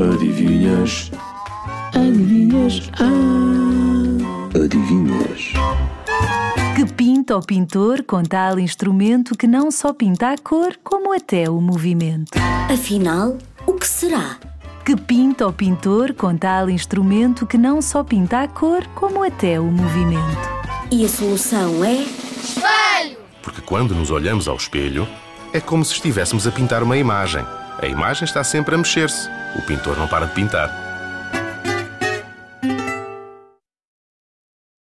Adivinhas? Adivinhas? Ah! Adivinhas? Que pinta o pintor com tal instrumento que não só pinta a cor, como até o movimento. Afinal, o que será? Que pinta o pintor com tal instrumento que não só pinta a cor, como até o movimento. E a solução é. Porque quando nos olhamos ao espelho, é como se estivéssemos a pintar uma imagem. A imagem está sempre a mexer-se. O pintor não para de pintar.